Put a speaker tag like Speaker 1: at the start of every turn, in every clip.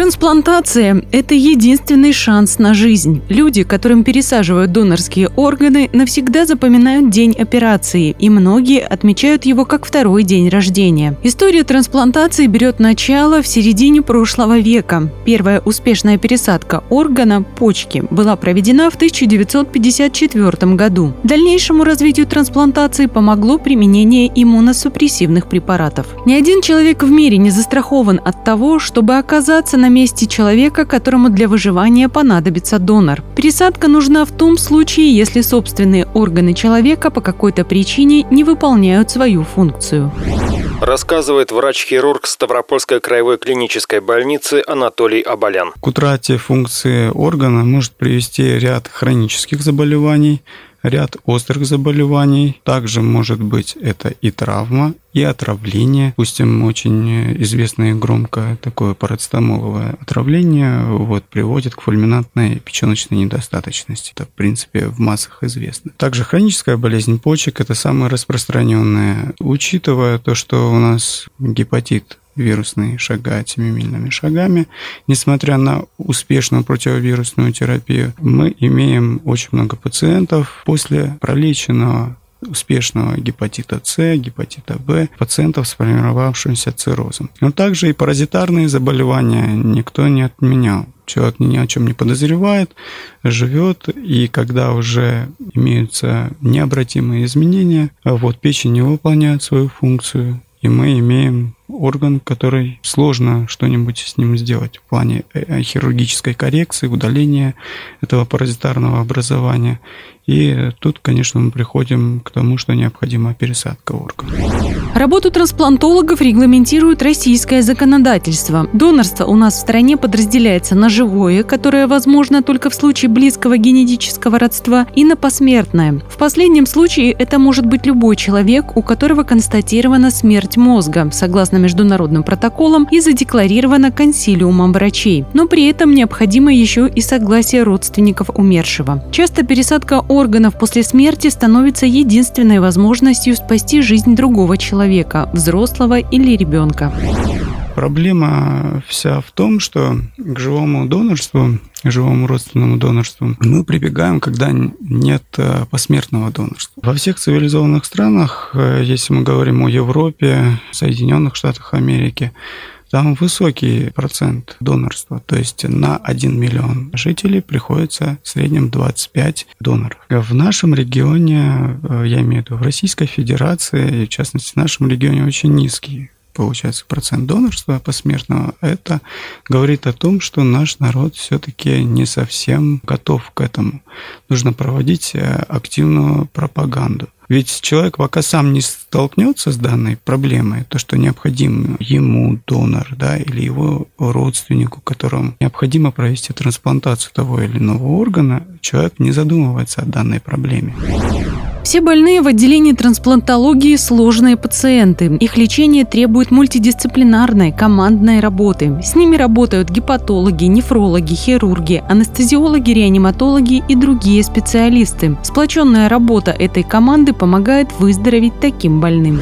Speaker 1: Трансплантация – это единственный шанс на жизнь. Люди, которым пересаживают донорские органы, навсегда запоминают день операции, и многие отмечают его как второй день рождения. История трансплантации берет начало в середине прошлого века. Первая успешная пересадка органа – почки – была проведена в 1954 году. Дальнейшему развитию трансплантации помогло применение иммуносупрессивных препаратов. Ни один человек в мире не застрахован от того, чтобы оказаться на месте человека, которому для выживания понадобится донор. Пересадка нужна в том случае, если собственные органы человека по какой-то причине не выполняют свою функцию.
Speaker 2: Рассказывает врач-хирург Ставропольской краевой клинической больницы Анатолий Абалян.
Speaker 3: К утрате функции органа может привести ряд хронических заболеваний, ряд острых заболеваний. Также может быть это и травма, и отравление. Допустим, очень известное и громко такое парацетамоловое отравление вот, приводит к фульминантной печеночной недостаточности. Это, в принципе, в массах известно. Также хроническая болезнь почек – это самая распространенная. Учитывая то, что у нас гепатит вирусный шагать семимильными шагами. Несмотря на успешную противовирусную терапию, мы имеем очень много пациентов после пролеченного успешного гепатита С, гепатита В, пациентов с сформировавшимся циррозом. Но также и паразитарные заболевания никто не отменял. Человек ни о чем не подозревает, живет, и когда уже имеются необратимые изменения, вот печень не выполняет свою функцию, и мы имеем орган, который сложно что-нибудь с ним сделать в плане э, э, хирургической коррекции, удаления этого паразитарного образования. И тут, конечно, мы приходим к тому, что необходима пересадка органа.
Speaker 1: Работу трансплантологов регламентирует российское законодательство. Донорство у нас в стране подразделяется на живое, которое возможно только в случае близкого генетического родства, и на посмертное. В последнем случае это может быть любой человек, у которого констатирована смерть мозга, согласно международным протоколам и задекларировано консилиумом врачей. Но при этом необходимо еще и согласие родственников умершего. Часто пересадка органов после смерти становится единственной возможностью спасти жизнь другого человека, взрослого или ребенка.
Speaker 3: Проблема вся в том, что к живому донорству, к живому родственному донорству мы прибегаем, когда нет э, посмертного донорства. Во всех цивилизованных странах, э, если мы говорим о Европе, Соединенных Штатах Америки, там высокий процент донорства, то есть на 1 миллион жителей приходится в среднем 25 доноров. В нашем регионе, э, я имею в виду в Российской Федерации, и в частности в нашем регионе очень низкий получается процент донорства посмертного, это говорит о том, что наш народ все-таки не совсем готов к этому. Нужно проводить э, активную пропаганду. Ведь человек пока сам не столкнется с данной проблемой, то, что необходим ему донор, да, или его родственнику, которому необходимо провести трансплантацию того или иного органа, человек не задумывается о данной проблеме.
Speaker 1: Все больные в отделении трансплантологии – сложные пациенты. Их лечение требует мультидисциплинарной, командной работы. С ними работают гепатологи, нефрологи, хирурги, анестезиологи, реаниматологи и другие специалисты. Сплоченная работа этой команды помогает выздороветь таким больным.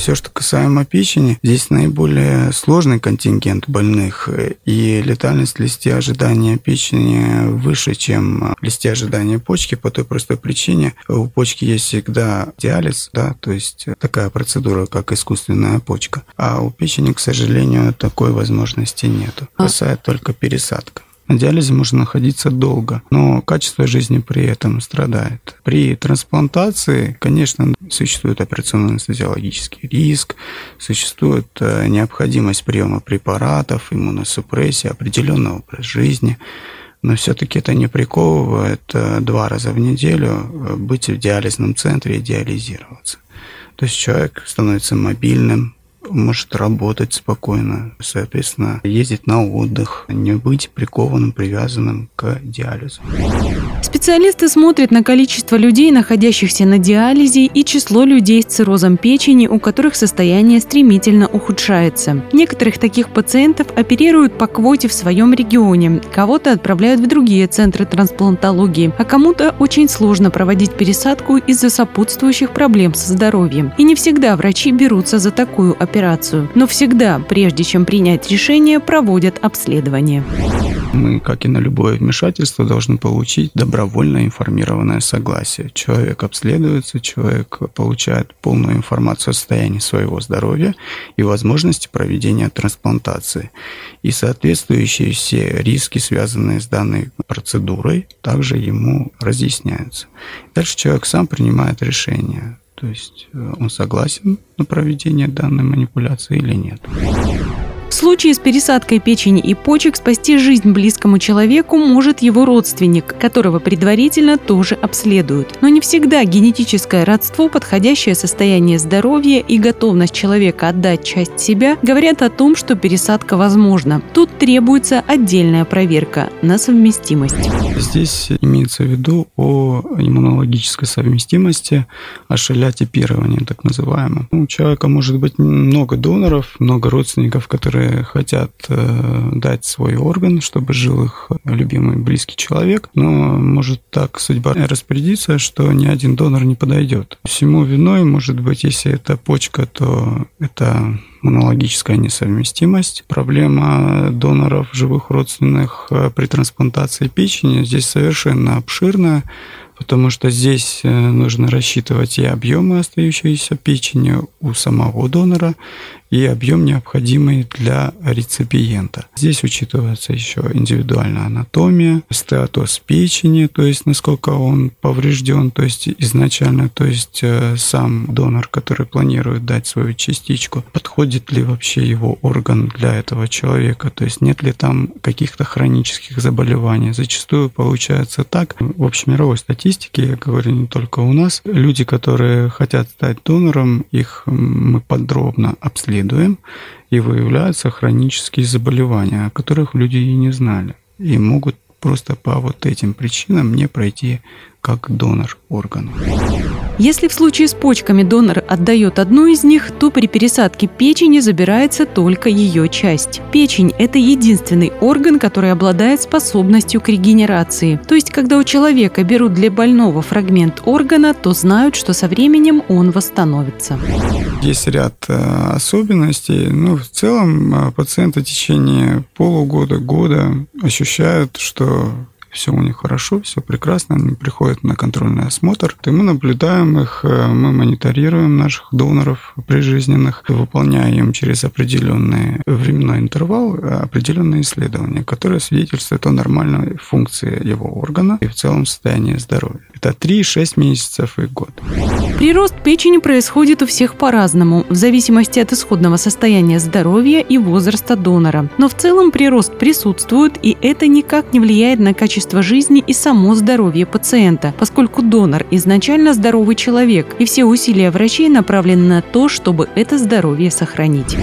Speaker 3: Все, что касаемо печени, здесь наиболее сложный контингент больных, и летальность листе ожидания печени выше, чем листе ожидания почки по той простой причине. У почки есть всегда диализ, да, то есть такая процедура, как искусственная почка. А у печени, к сожалению, такой возможности нет. Спасает только пересадка. На диализе можно находиться долго, но качество жизни при этом страдает. При трансплантации, конечно, существует операционно-анестезиологический риск, существует э, необходимость приема препаратов, иммуносупрессии, определенный образ жизни но все-таки это не приковывает э, два раза в неделю э, быть в диализном центре и диализироваться. То есть человек становится мобильным, может работать спокойно, соответственно, ездить на отдых, не быть прикованным, привязанным к диализу.
Speaker 1: Специалисты смотрят на количество людей, находящихся на диализе, и число людей с циррозом печени, у которых состояние стремительно ухудшается. Некоторых таких пациентов оперируют по квоте в своем регионе, кого-то отправляют в другие центры трансплантологии, а кому-то очень сложно проводить пересадку из-за сопутствующих проблем со здоровьем. И не всегда врачи берутся за такую операцию, но всегда, прежде чем принять решение, проводят обследование.
Speaker 3: Мы, как и на любое вмешательство, должны получить добровольно информированное согласие. Человек обследуется, человек получает полную информацию о состоянии своего здоровья и возможности проведения трансплантации. И соответствующие все риски, связанные с данной процедурой, также ему разъясняются. Дальше человек сам принимает решение. То есть э, он согласен на проведение данной манипуляции или нет.
Speaker 1: В случае с пересадкой печени и почек спасти жизнь близкому человеку может его родственник, которого предварительно тоже обследуют. Но не всегда генетическое родство, подходящее состояние здоровья и готовность человека отдать часть себя говорят о том, что пересадка возможна. Тут требуется отдельная проверка на совместимость.
Speaker 3: Здесь имеется в виду о иммунологической совместимости, о шалятипировании так называемом. У человека может быть много доноров, много родственников, которые хотят э, дать свой орган, чтобы жил их любимый близкий человек, но может так судьба распорядиться, что ни один донор не подойдет. Всему виной, может быть, если это почка, то это монологическая несовместимость. Проблема доноров живых родственных э, при трансплантации печени здесь совершенно обширная потому что здесь э, нужно рассчитывать и объемы остающейся печени у самого донора, и объем, необходимый для реципиента. Здесь учитывается еще индивидуальная анатомия, статус печени, то есть насколько он поврежден, то есть изначально, то есть э, сам донор, который планирует дать свою частичку, подходит ли вообще его орган для этого человека, то есть нет ли там каких-то хронических заболеваний. Зачастую получается так. В общемировой статистике, я говорю не только у нас, люди, которые хотят стать донором, их мы подробно обследуем и выявляются хронические заболевания, о которых люди и не знали, и могут просто по вот этим причинам не пройти как донор органов.
Speaker 1: Если в случае с почками донор отдает одну из них, то при пересадке печени забирается только ее часть. Печень – это единственный орган, который обладает способностью к регенерации. То есть, когда у человека берут для больного фрагмент органа, то знают, что со временем он восстановится.
Speaker 3: Есть ряд э, особенностей. Но в целом э, пациенты в течение полугода, года ощущают, что все у них хорошо, все прекрасно, они приходят на контрольный осмотр, и мы наблюдаем их, э, мы мониторируем наших доноров прижизненных, выполняя им через определенный временной интервал определенные исследования, которые свидетельствуют о нормальной функции его органа и в целом состоянии здоровья. Это 3-6 месяцев и год.
Speaker 1: Прирост печени происходит у всех по-разному, в зависимости от исходного состояния здоровья и возраста донора. Но в целом прирост присутствует, и это никак не влияет на качество жизни и само здоровье пациента, поскольку донор изначально здоровый человек, и все усилия врачей направлены на то, чтобы это здоровье сохранить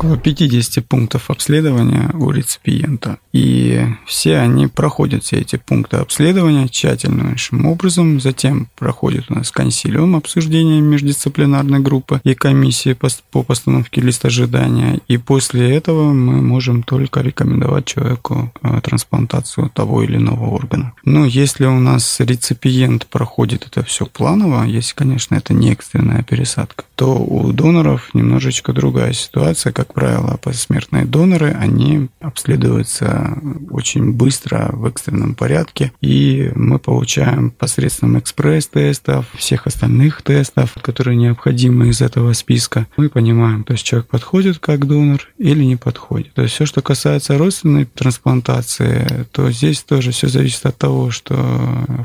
Speaker 3: около 50 пунктов обследования у реципиента. И все они проходят все эти пункты обследования тщательнейшим образом. Затем проходит у нас консилиум обсуждения междисциплинарной группы и комиссии по постановке листа ожидания. И после этого мы можем только рекомендовать человеку э, трансплантацию того или иного органа. Но если у нас реципиент проходит это все планово, если, конечно, это не экстренная пересадка, то у доноров немножечко другая ситуация, как как правило, посмертные доноры, они обследуются очень быстро в экстренном порядке, и мы получаем посредством экспресс-тестов, всех остальных тестов, которые необходимы из этого списка, мы понимаем, то есть человек подходит как донор или не подходит. То есть все, что касается родственной трансплантации, то здесь тоже все зависит от того, что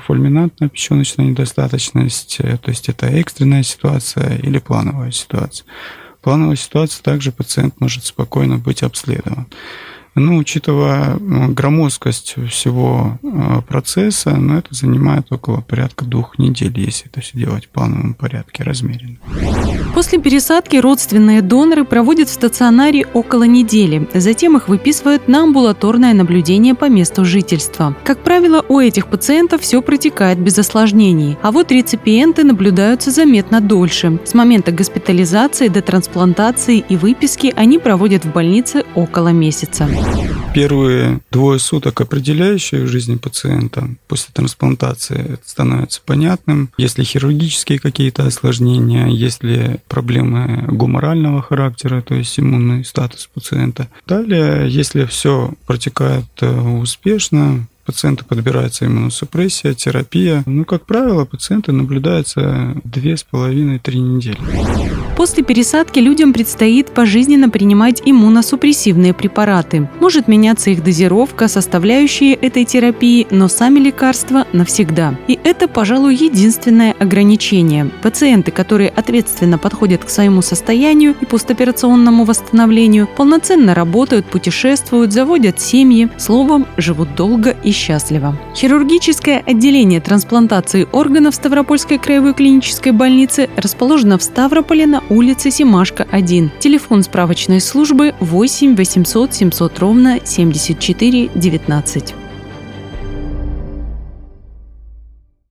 Speaker 3: фульминантная печеночная недостаточность, то есть это экстренная ситуация или плановая ситуация плановой ситуации также пациент может спокойно быть обследован. Но учитывая громоздкость всего процесса, ну, это занимает около порядка двух недель, если это все делать в плановом порядке, размеренно.
Speaker 1: После пересадки родственные доноры проводят в стационаре около недели. Затем их выписывают на амбулаторное наблюдение по месту жительства. Как правило, у этих пациентов все протекает без осложнений, а вот реципиенты наблюдаются заметно дольше. С момента госпитализации до трансплантации и выписки они проводят в больнице около месяца.
Speaker 3: Первые двое суток, определяющие в жизни пациента после трансплантации, становится понятным. Если хирургические какие-то осложнения, если проблемы гуморального характера, то есть иммунный статус пациента. Далее, если все протекает э, успешно, пациенту подбирается иммуносупрессия, терапия. Ну, как правило, пациенты наблюдаются 2,5-3 недели.
Speaker 1: После пересадки людям предстоит пожизненно принимать иммуносупрессивные препараты. Может меняться их дозировка, составляющие этой терапии, но сами лекарства навсегда. И это, пожалуй, единственное ограничение. Пациенты, которые ответственно подходят к своему состоянию и постоперационному восстановлению, полноценно работают, путешествуют, заводят семьи, словом, живут долго и счастливо. Хирургическое отделение трансплантации органов Ставропольской краевой клинической больницы расположено в Ставрополе на улице Симашка, 1. Телефон справочной службы 8 800 700 ровно 74 19.